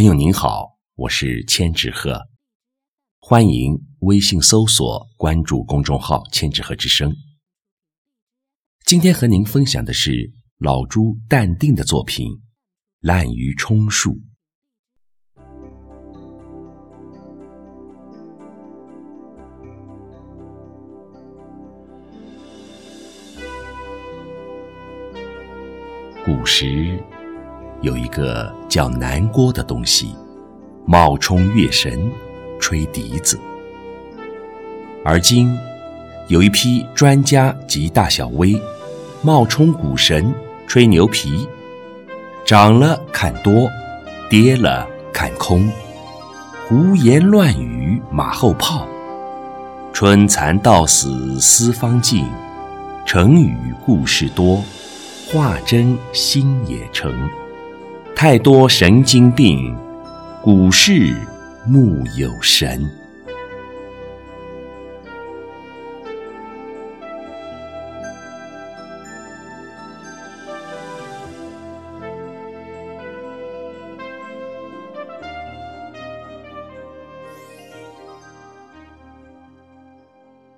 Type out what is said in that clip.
朋友您好，我是千纸鹤，欢迎微信搜索关注公众号“千纸鹤之声”。今天和您分享的是老朱淡定的作品《滥竽充数》。古时。有一个叫南郭的东西，冒充乐神，吹笛子。而今有一批专家及大小威，冒充股神，吹牛皮，涨了看多，跌了看空，胡言乱语马后炮，春蚕到死丝方尽，成语故事多，话真心也诚。太多神经病，股市木有神。